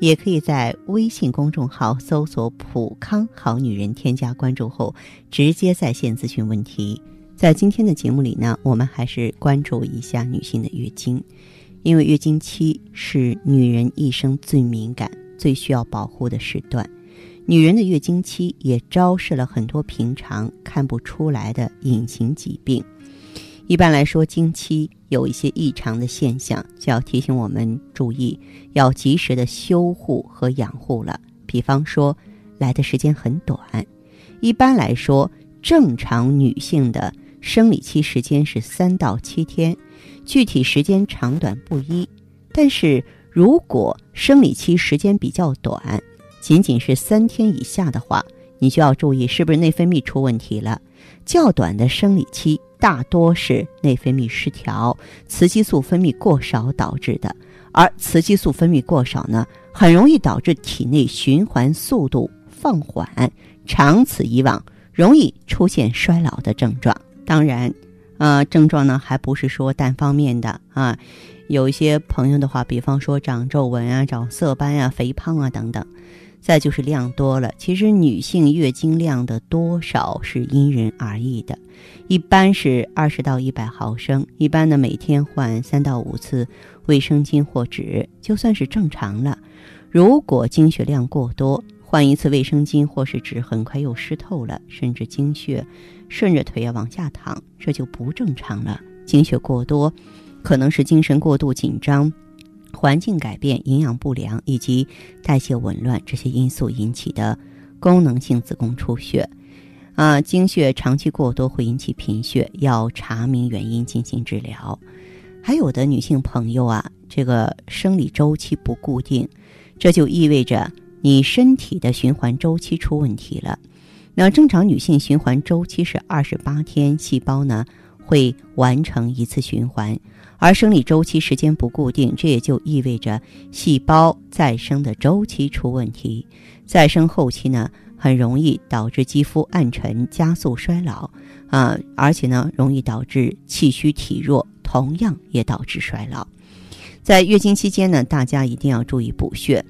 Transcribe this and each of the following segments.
也可以在微信公众号搜索“普康好女人”，添加关注后直接在线咨询问题。在今天的节目里呢，我们还是关注一下女性的月经，因为月经期是女人一生最敏感、最需要保护的时段。女人的月经期也昭示了很多平常看不出来的隐形疾病。一般来说，经期有一些异常的现象，就要提醒我们注意，要及时的修护和养护了。比方说，来的时间很短。一般来说，正常女性的生理期时间是三到七天，具体时间长短不一。但是如果生理期时间比较短，仅仅是三天以下的话，你就要注意是不是内分泌出问题了。较短的生理期大多是内分泌失调、雌激素分泌过少导致的，而雌激素分泌过少呢，很容易导致体内循环速度放缓，长此以往，容易出现衰老的症状。当然，呃，症状呢还不是说单方面的啊，有一些朋友的话，比方说长皱纹啊、长色斑啊、肥胖啊等等。再就是量多了，其实女性月经量的多少是因人而异的，一般是二十到一百毫升，一般呢每天换三到五次卫生巾或纸就算是正常了。如果经血量过多，换一次卫生巾或是纸很快又湿透了，甚至经血顺着腿要往下淌，这就不正常了。经血过多，可能是精神过度紧张。环境改变、营养不良以及代谢紊乱这些因素引起的功能性子宫出血，啊，经血长期过多会引起贫血，要查明原因进行治疗。还有的女性朋友啊，这个生理周期不固定，这就意味着你身体的循环周期出问题了。那正常女性循环周期是二十八天，细胞呢会完成一次循环。而生理周期时间不固定，这也就意味着细胞再生的周期出问题。再生后期呢，很容易导致肌肤暗沉，加速衰老啊，而且呢，容易导致气虚体弱，同样也导致衰老。在月经期间呢，大家一定要注意补血。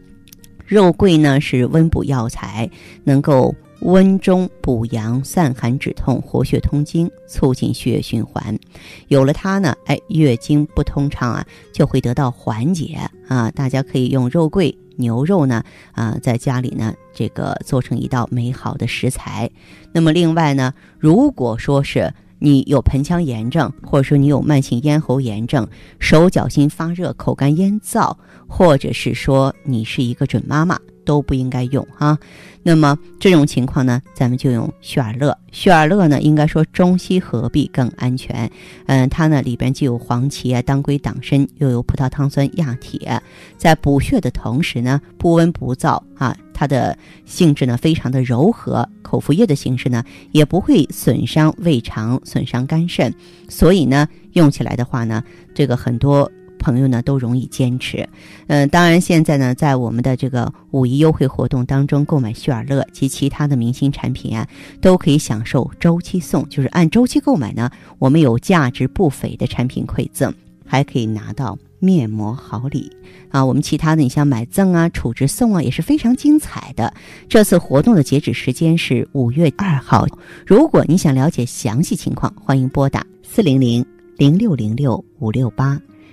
肉桂呢是温补药材，能够。温中补阳、散寒止痛、活血通经、促进血液循环。有了它呢，哎，月经不通畅啊，就会得到缓解啊。大家可以用肉桂、牛肉呢，啊，在家里呢，这个做成一道美好的食材。那么另外呢，如果说是你有盆腔炎症，或者说你有慢性咽喉炎症，手脚心发热、口干咽燥，或者是说你是一个准妈妈。都不应该用哈，那么这种情况呢，咱们就用血尔乐。血尔乐呢，应该说中西合璧更安全。嗯，它呢里边既有黄芪啊、当归、党参，又有葡萄糖酸亚铁，在补血的同时呢，不温不燥啊，它的性质呢非常的柔和，口服液的形式呢也不会损伤胃肠、损伤肝肾，所以呢用起来的话呢，这个很多。朋友呢都容易坚持，嗯，当然现在呢，在我们的这个五一优惠活动当中，购买旭尔乐及其他的明星产品啊，都可以享受周期送，就是按周期购买呢，我们有价值不菲的产品馈赠，还可以拿到面膜好礼啊。我们其他的，你像买赠啊、储值送啊，也是非常精彩的。这次活动的截止时间是五月二号，如果你想了解详细情况，欢迎拨打四零零零六零六五六八。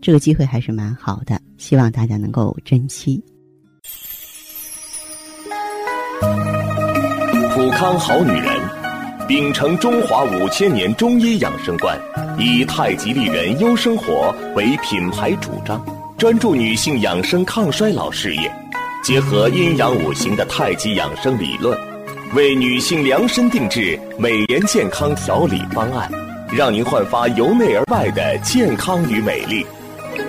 这个机会还是蛮好的，希望大家能够珍惜。普康好女人，秉承中华五千年中医养生观，以太极丽人优生活为品牌主张，专注女性养生抗衰老事业，结合阴阳五行的太极养生理论，为女性量身定制美颜健康调理方案，让您焕发由内而外的健康与美丽。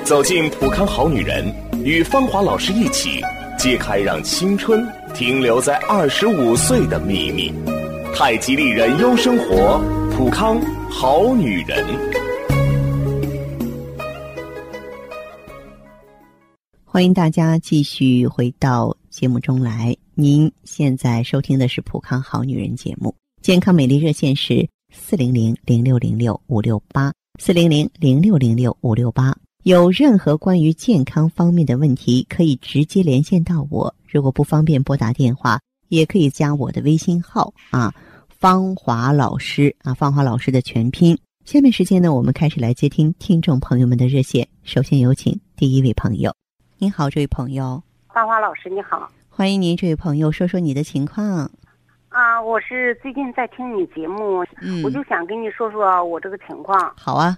走进普康好女人，与芳华老师一起揭开让青春停留在二十五岁的秘密。太极丽人优生活，普康好女人。欢迎大家继续回到节目中来。您现在收听的是普康好女人节目，健康美丽热线是四零零零六零六五六八四零零零六零六五六八。有任何关于健康方面的问题，可以直接连线到我。如果不方便拨打电话，也可以加我的微信号啊，芳华老师啊，芳华老师的全拼。下面时间呢，我们开始来接听听众朋友们的热线。首先有请第一位朋友。您好，这位朋友。芳华老师，你好。欢迎您，这位朋友，说说你的情况。啊，我是最近在听你节目，嗯，我就想跟你说说我这个情况。好啊。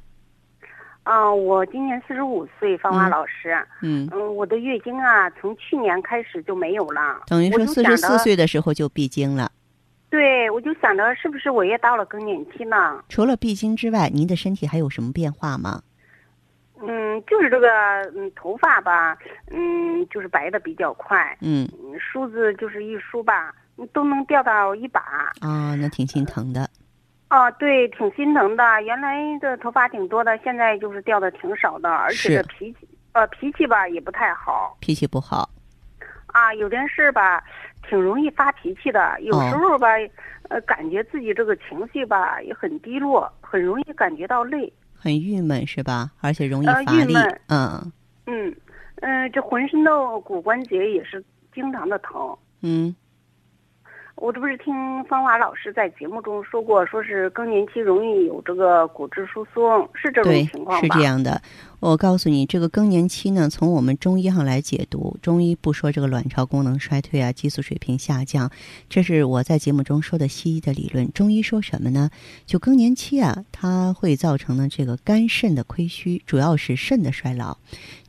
啊，我今年四十五岁，芳华老师。嗯。嗯，我的月经啊，从去年开始就没有了。等于说四十四岁的时候就闭经了。对，我就想着是不是我也到了更年期呢？除了闭经之外，您的身体还有什么变化吗？嗯，就是这个，嗯，头发吧，嗯，就是白的比较快。嗯。梳子就是一梳吧，都能掉到一把。啊，那挺心疼的。哦，对，挺心疼的。原来的头发挺多的，现在就是掉的挺少的，而且这脾气，呃，脾气吧也不太好。脾气不好。啊，有件事吧，挺容易发脾气的。有时候吧，呃，感觉自己这个情绪吧也很低落，很容易感觉到累。很郁闷是吧？而且容易乏力。嗯。嗯嗯，这浑身的骨关节也是经常的疼。嗯。我这不是听芳华老师在节目中说过，说是更年期容易有这个骨质疏松，是这种情况吧？是这样的。我告诉你，这个更年期呢，从我们中医上来解读，中医不说这个卵巢功能衰退啊，激素水平下降，这是我在节目中说的西医的理论。中医说什么呢？就更年期啊，它会造成呢这个肝肾的亏虚，主要是肾的衰老。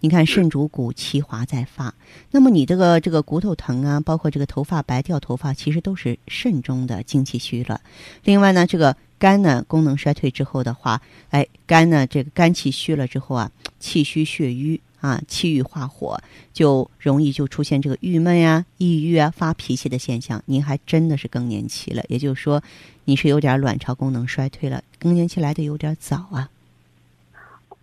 你看，肾主骨，其华在发。那么你这个这个骨头疼啊，包括这个头发白掉头发，其实都都是肾中的精气虚了。另外呢，这个。肝呢功能衰退之后的话，哎，肝呢这个肝气虚了之后啊，气虚血瘀啊，气郁化火，就容易就出现这个郁闷呀、抑郁啊、发脾气的现象。您还真的是更年期了，也就是说，你是有点卵巢功能衰退了，更年期来的有点早啊。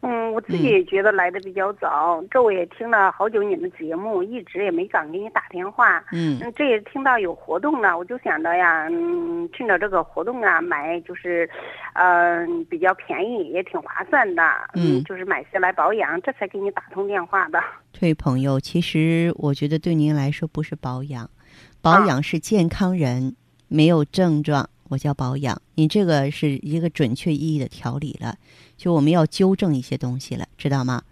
嗯，我自己也觉得来的比较早。这我也听了好久你们节目，一直也没敢给你打电话。嗯，这也听到有活动了，我就想着呀，嗯，趁着这个活动啊，买就是，嗯，比较便宜，也挺划算的。嗯，就是买下来保养，这才给你打通电话的。这位朋友，其实我觉得对您来说不是保养，保养是健康人没有症状。我叫保养，你这个是一个准确意义的调理了，就我们要纠正一些东西了，知道吗？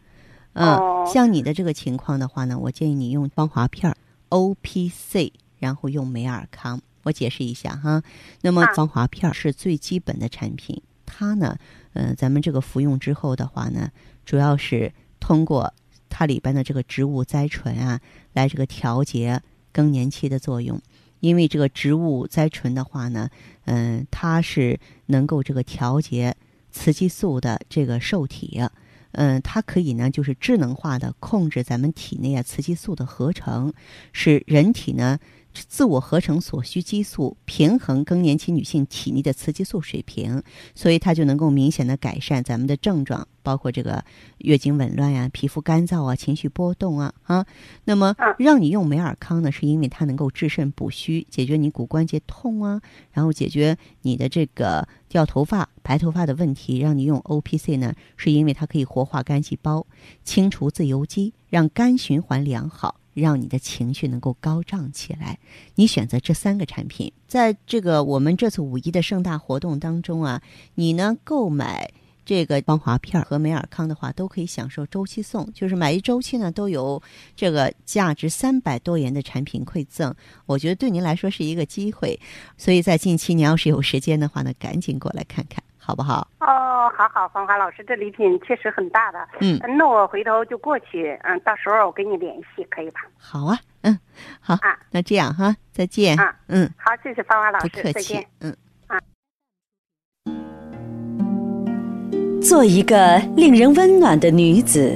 嗯，像你的这个情况的话呢，我建议你用芳华片 O P C，然后用美尔康。我解释一下哈，那么芳华片是最基本的产品，它呢，呃，咱们这个服用之后的话呢，主要是通过它里边的这个植物甾醇啊，来这个调节更年期的作用。因为这个植物甾醇的话呢，嗯，它是能够这个调节雌激素的这个受体，嗯，它可以呢就是智能化的控制咱们体内啊雌激素的合成，使人体呢。自我合成所需激素，平衡更年期女性体内的雌激素水平，所以它就能够明显的改善咱们的症状，包括这个月经紊乱呀、皮肤干燥啊、情绪波动啊啊。那么让你用美尔康呢，是因为它能够治肾补虚，解决你骨关节痛啊，然后解决你的这个掉头发、白头发的问题。让你用 O P C 呢，是因为它可以活化肝细胞，清除自由基，让肝循环良好。让你的情绪能够高涨起来，你选择这三个产品，在这个我们这次五一的盛大活动当中啊，你呢购买这个光华片和美尔康的话，都可以享受周期送，就是买一周期呢，都有这个价值三百多元的产品馈赠。我觉得对您来说是一个机会，所以在近期你要是有时间的话呢，赶紧过来看看，好不好？哦，好好，芳华老师，这礼品确实很大的。嗯，那我回头就过去，嗯，到时候我跟你联系，可以吧？好啊，嗯，好啊，那这样哈，再见。啊，嗯，好，谢谢芳华老师，不客气再见。，嗯。做一个令人温暖的女子，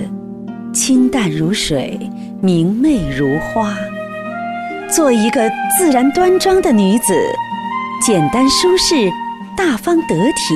清淡如水，明媚如花；做一个自然端庄的女子，简单舒适，大方得体；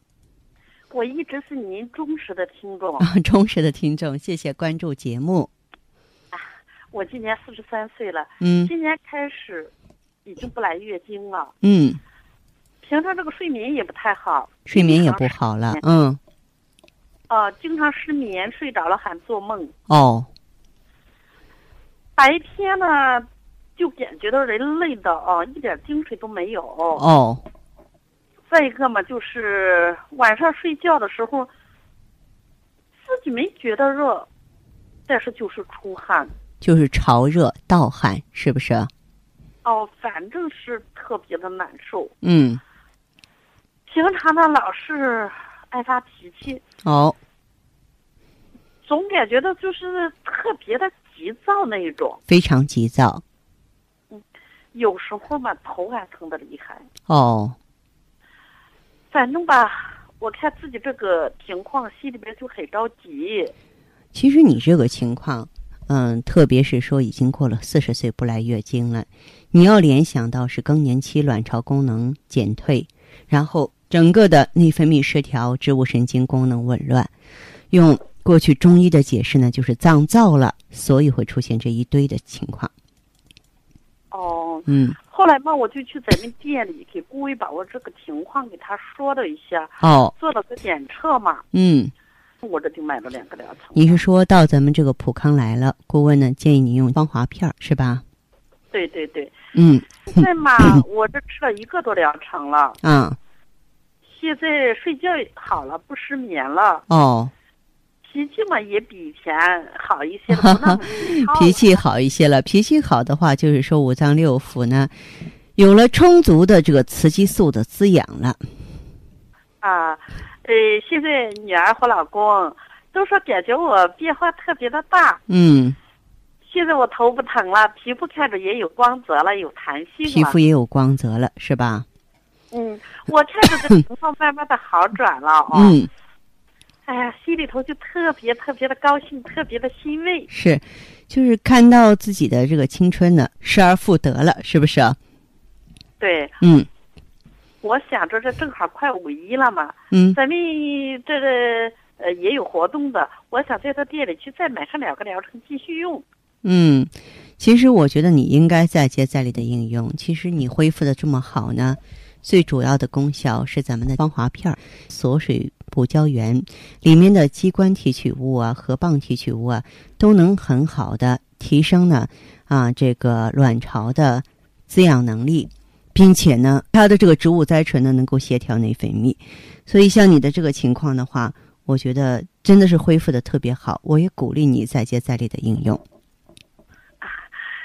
我一直是您忠实的听众。啊，忠实的听众，谢谢关注节目。我今年四十三岁了，嗯今年开始已经不来月经了，嗯，平常这个睡眠也不太好，睡眠也不好了，嗯，啊、经常失眠，睡着了还做梦。哦，白天呢，就感觉到人累的哦，一点精神都没有。哦，再一个嘛，就是晚上睡觉的时候，自己没觉得热，但是就是出汗。就是潮热盗汗，是不是？哦，反正是特别的难受。嗯，平常呢，老是爱发脾气，哦，总感觉到就是特别的急躁那一种。非常急躁。嗯有时候嘛，头还疼的厉害。哦，反正吧，我看自己这个情况，心里边就很着急。其实你这个情况，嗯，特别是说已经过了四十岁不来月经了，你要联想到是更年期卵巢功能减退，然后整个的内分泌失调、植物神经功能紊乱。用过去中医的解释呢，就是脏燥了，所以会出现这一堆的情况。哦，嗯，后来嘛，我就去咱们店里给顾威把我这个情况给他说了一下，哦，做了个检测嘛，嗯。我这就买了两个疗程。你是说到咱们这个普康来了，顾问呢建议你用芳华片是吧？对对对，嗯。现在嘛，我这吃了一个多疗程了，嗯。现在睡觉好了，不失眠了，哦，脾气嘛也比以前好一些了，脾气好一些了。脾气好的话，就是说五脏六腑呢有了充足的这个雌激素的滋养了。啊。呃，现在女儿和老公都说感觉我变化特别的大。嗯，现在我头不疼了，皮肤看着也有光泽了，有弹性了。皮肤也有光泽了，是吧？嗯，我看着这情况慢慢的好转了哦。嗯，哎呀，心里头就特别特别的高兴，特别的欣慰。是，就是看到自己的这个青春呢失而复得了，是不是？对，嗯我想着这正好快五一了嘛，嗯咱们这个呃也有活动的，我想在他店里去再买上两个疗程继续用。嗯，其实我觉得你应该再接再厉的应用。其实你恢复的这么好呢，最主要的功效是咱们的芳华片儿，锁水补胶原，里面的鸡冠提取物啊、河蚌提取物啊，都能很好的提升呢啊这个卵巢的滋养能力，并且呢，它的这个植物甾醇呢能够协调内分泌，所以像你的这个情况的话，我觉得真的是恢复的特别好，我也鼓励你再接再厉的应用。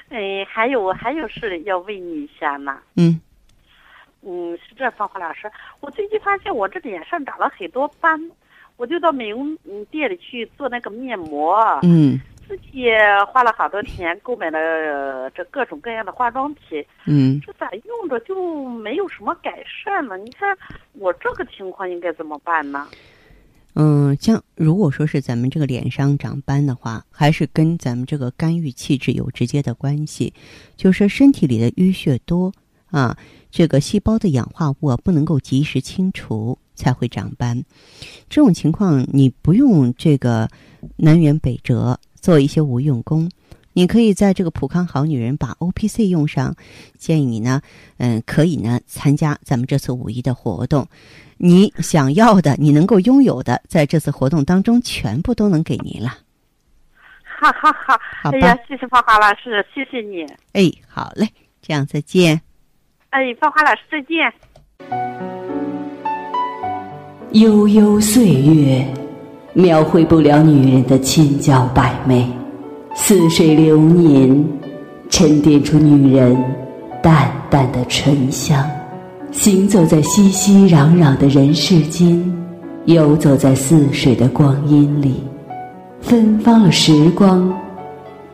哎，还有我还有事要问你一下呢。嗯。嗯，是这芳华老师，我最近发现我这脸上长了很多斑，我就到美容店里去做那个面膜。嗯。自己花了好多钱购买了这各种各样的化妆品。嗯。这咋用着就没有什么改善呢？你看我这个情况应该怎么办呢？嗯，像如果说是咱们这个脸上长斑的话，还是跟咱们这个肝郁气滞有直接的关系，就是身体里的淤血多啊，这个细胞的氧化物不能够及时清除，才会长斑。这种情况你不用这个南辕北辙做一些无用功，你可以在这个普康好女人把 O P C 用上。建议你呢，嗯，可以呢参加咱们这次五一的活动。你想要的，你能够拥有的，在这次活动当中，全部都能给您了。哈哈哈！哎呀，谢谢芳华老师，谢谢你。哎，好嘞，这样再见。哎，芳华老师再见。悠悠岁月，描绘不了女人的千娇百媚；似水流年，沉淀出女人淡淡的醇香。行走在熙熙攘攘的人世间，游走在似水的光阴里，芬芳了时光，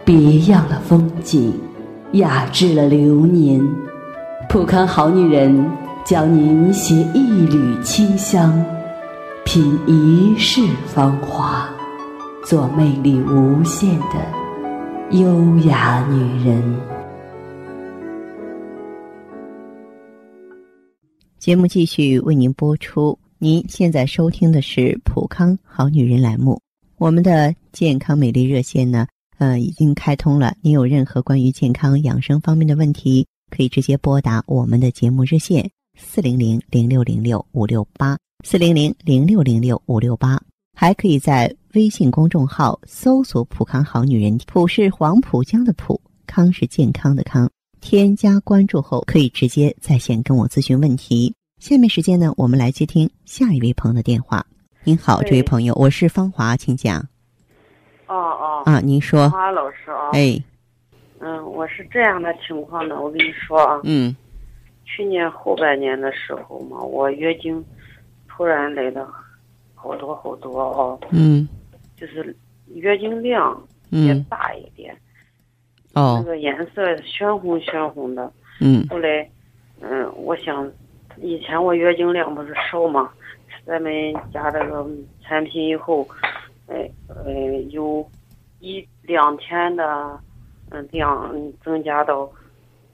别样了风景，雅致了流年。普康好女人教您携一缕清香，品一世芳华，做魅力无限的优雅女人。节目继续为您播出。您现在收听的是《普康好女人》栏目。我们的健康美丽热线呢，呃，已经开通了。您有任何关于健康养生方面的问题，可以直接拨打我们的节目热线四零零零六零六五六八四零零零六零六五六八，还可以在微信公众号搜索“普康好女人”，普是黄浦江的浦，康是健康的康。添加关注后，可以直接在线跟我咨询问题。下面时间呢，我们来接听下一位朋友的电话。您好，这位朋友，我是芳华，请讲。哦哦。啊，您说。芳华老师啊。哎。嗯，我是这样的情况呢，我跟你说啊。嗯。去年后半年的时候嘛，我月经突然来的好多好多哦。嗯。就是月经量也大一点。哦，那个颜色鲜红鲜红的。嗯。后来，嗯，我想，以前我月经量不是少嘛，咱们加这个产品以后，哎，呃，有一两天的，嗯，量增加到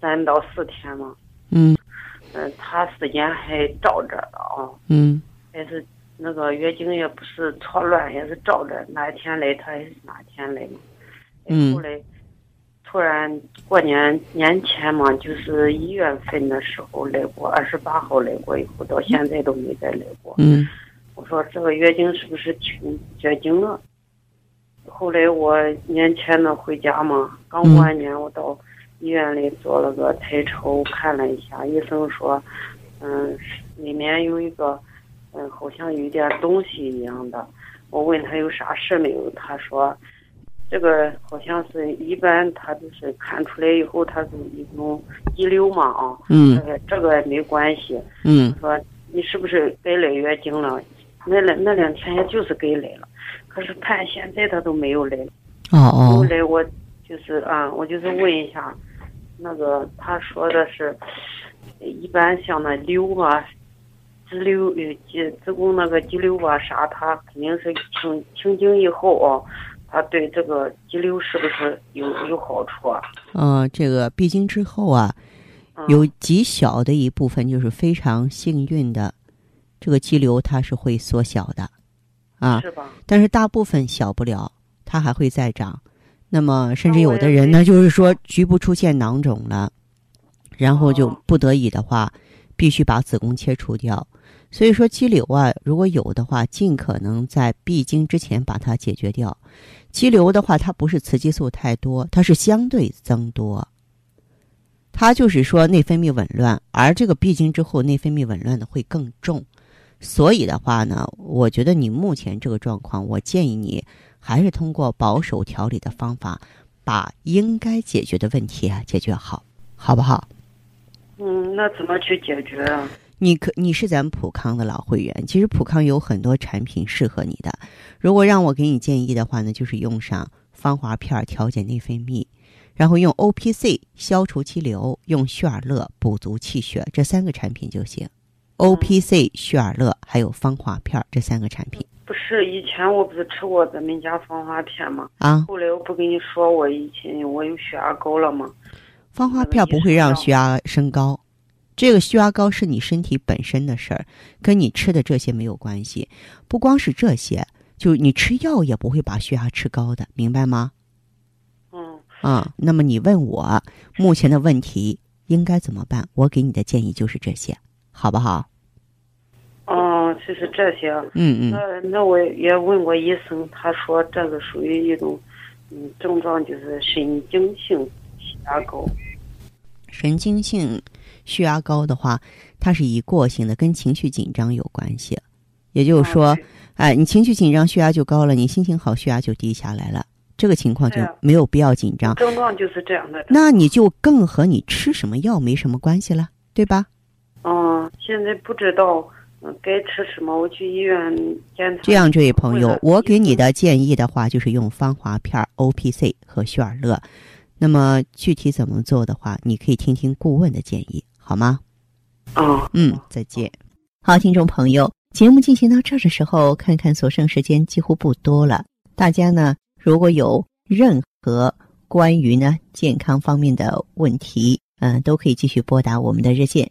三到四天嘛。嗯。嗯，它时间还照着的啊。嗯。还是那个月经也不是错乱，也是照着哪天来，他也是哪天来嘛。嗯。后来。突然过年年前嘛，就是一月份的时候来过，二十八号来过，以后到现在都没再来过。嗯，我说这个月经是不是停绝经了？后来我年前呢回家嘛，刚过完年，我到医院里做了个彩超，看了一下，医生说，嗯，里面有一个，嗯，好像有点东西一样的。我问他有啥事没有，他说。这个好像是一般，他就是看出来以后，他是一种肌瘤嘛啊。嗯。这个这个没关系。嗯。说你是不是该来月经了？那两那两天也就是该来了，可是看现在他都没有来。哦哦。后来我就是啊，我就是问一下，那个他说的是，一般像那瘤啊，肌瘤呃肌子宫那个肌瘤啊啥，他肯定是停停经以后啊。他对这个肌瘤是不是有有好处啊？嗯，这个闭经之后啊，有极小的一部分就是非常幸运的，这个肌瘤它是会缩小的，啊，是吧？但是大部分小不了，它还会再长。那么甚至有的人呢，就是说局部出现囊肿了，然后就不得已的话，必须把子宫切除掉。所以说肌瘤啊，如果有的话，尽可能在闭经之前把它解决掉。肌瘤的话，它不是雌激素太多，它是相对增多。它就是说内分泌紊乱，而这个闭经之后内分泌紊乱的会更重。所以的话呢，我觉得你目前这个状况，我建议你还是通过保守调理的方法，把应该解决的问题啊解决好，好不好？嗯，那怎么去解决啊？你可你是咱们普康的老会员，其实普康有很多产品适合你的。如果让我给你建议的话呢，就是用上芳华片调节内分泌，然后用 O P C 消除肌瘤，用旭尔乐补足气血，这三个产品就行。O P C、旭尔乐还有芳华片这三个产品。不是以前我不是吃过咱们家芳华片吗？啊，后来我不跟你说我以前我有血压高了吗？芳华片不会让血压升高。这个血压高是你身体本身的事儿，跟你吃的这些没有关系。不光是这些，就你吃药也不会把血压吃高的，明白吗？嗯。啊，那么你问我目前的问题应该怎么办？我给你的建议就是这些，好不好？哦，就是这些。嗯嗯。那那我也问过医生，他说这个属于一种，嗯，症状就是神经性血压高。神经性。血压高的话，它是一过性的，跟情绪紧张有关系。也就是说，哎，你情绪紧张，血压就高了；你心情好，血压就低下来了。这个情况就没有必要紧张。症状就是这样的。那你就更和你吃什么药没什么关系了，对吧？嗯，现在不知道该吃什么，我去医院检查。这样，这位朋友，我给你的建议的话，就是用芳华片、O P C 和血尔乐。那么具体怎么做的话，你可以听听顾问的建议。好吗？哦，嗯，再见。好，听众朋友，节目进行到这儿的时候，看看所剩时间几乎不多了。大家呢，如果有任何关于呢健康方面的问题，嗯，都可以继续拨打我们的热线